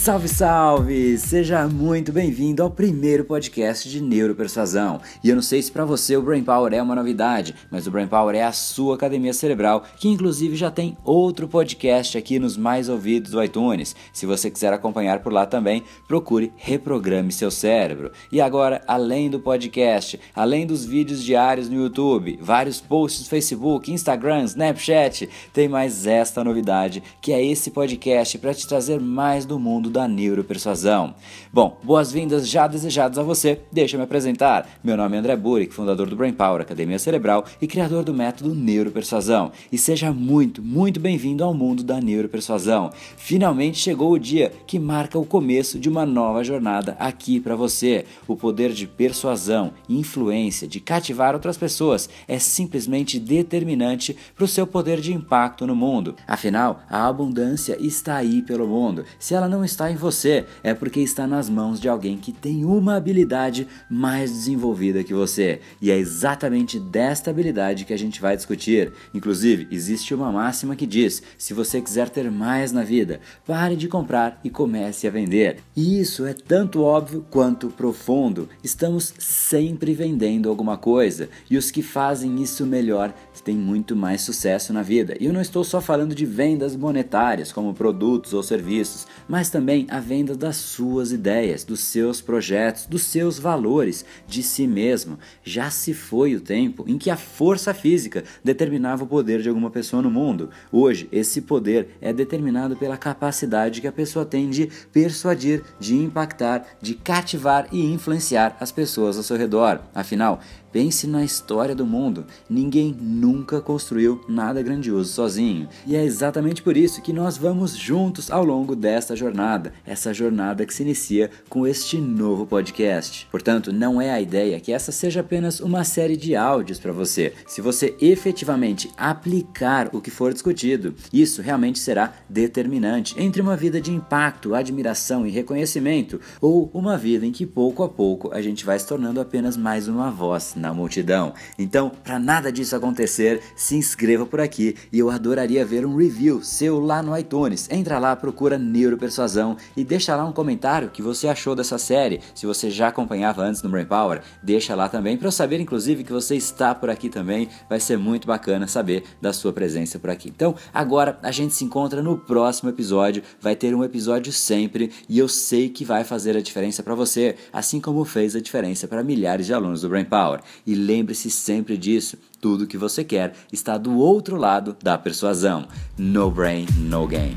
Salve, salve! Seja muito bem-vindo ao primeiro podcast de neuropersuasão. E eu não sei se para você o Brain Power é uma novidade, mas o Brain Power é a sua academia cerebral, que inclusive já tem outro podcast aqui nos mais ouvidos do iTunes. Se você quiser acompanhar por lá também, procure Reprograme seu cérebro. E agora, além do podcast, além dos vídeos diários no YouTube, vários posts no Facebook, Instagram, Snapchat, tem mais esta novidade, que é esse podcast para te trazer mais do mundo mundo da neuropersuasão. Bom, boas-vindas já desejadas a você. Deixa me apresentar. Meu nome é André Burick, fundador do Brain Power Academia Cerebral e criador do método Neuropersuasão. E seja muito, muito bem-vindo ao mundo da neuropersuasão. Finalmente chegou o dia que marca o começo de uma nova jornada aqui para você. O poder de persuasão, influência, de cativar outras pessoas é simplesmente determinante para o seu poder de impacto no mundo. Afinal, a abundância está aí pelo mundo. Se ela não está em você, é porque está nas mãos de alguém que tem uma habilidade mais desenvolvida que você. E é exatamente desta habilidade que a gente vai discutir. Inclusive, existe uma máxima que diz: se você quiser ter mais na vida, pare de comprar e comece a vender. E isso é tanto óbvio quanto profundo. Estamos sempre vendendo alguma coisa e os que fazem isso melhor têm muito mais sucesso na vida. E eu não estou só falando de vendas monetárias, como produtos ou serviços, mas também também a venda das suas ideias, dos seus projetos, dos seus valores, de si mesmo. Já se foi o tempo em que a força física determinava o poder de alguma pessoa no mundo. Hoje, esse poder é determinado pela capacidade que a pessoa tem de persuadir, de impactar, de cativar e influenciar as pessoas ao seu redor. Afinal, Pense na história do mundo. Ninguém nunca construiu nada grandioso sozinho. E é exatamente por isso que nós vamos juntos ao longo desta jornada, essa jornada que se inicia com este novo podcast. Portanto, não é a ideia que essa seja apenas uma série de áudios para você. Se você efetivamente aplicar o que for discutido, isso realmente será determinante entre uma vida de impacto, admiração e reconhecimento ou uma vida em que pouco a pouco a gente vai se tornando apenas mais uma voz na multidão. Então, para nada disso acontecer, se inscreva por aqui e eu adoraria ver um review seu lá no iTunes. Entra lá, procura Neuropersuasão e deixa lá um comentário que você achou dessa série. Se você já acompanhava antes no Brain Power, deixa lá também para eu saber inclusive que você está por aqui também. Vai ser muito bacana saber da sua presença por aqui. Então, agora a gente se encontra no próximo episódio. Vai ter um episódio sempre e eu sei que vai fazer a diferença para você, assim como fez a diferença para milhares de alunos do Brain Power. E lembre-se sempre disso: tudo que você quer está do outro lado da persuasão. No brain, no gain.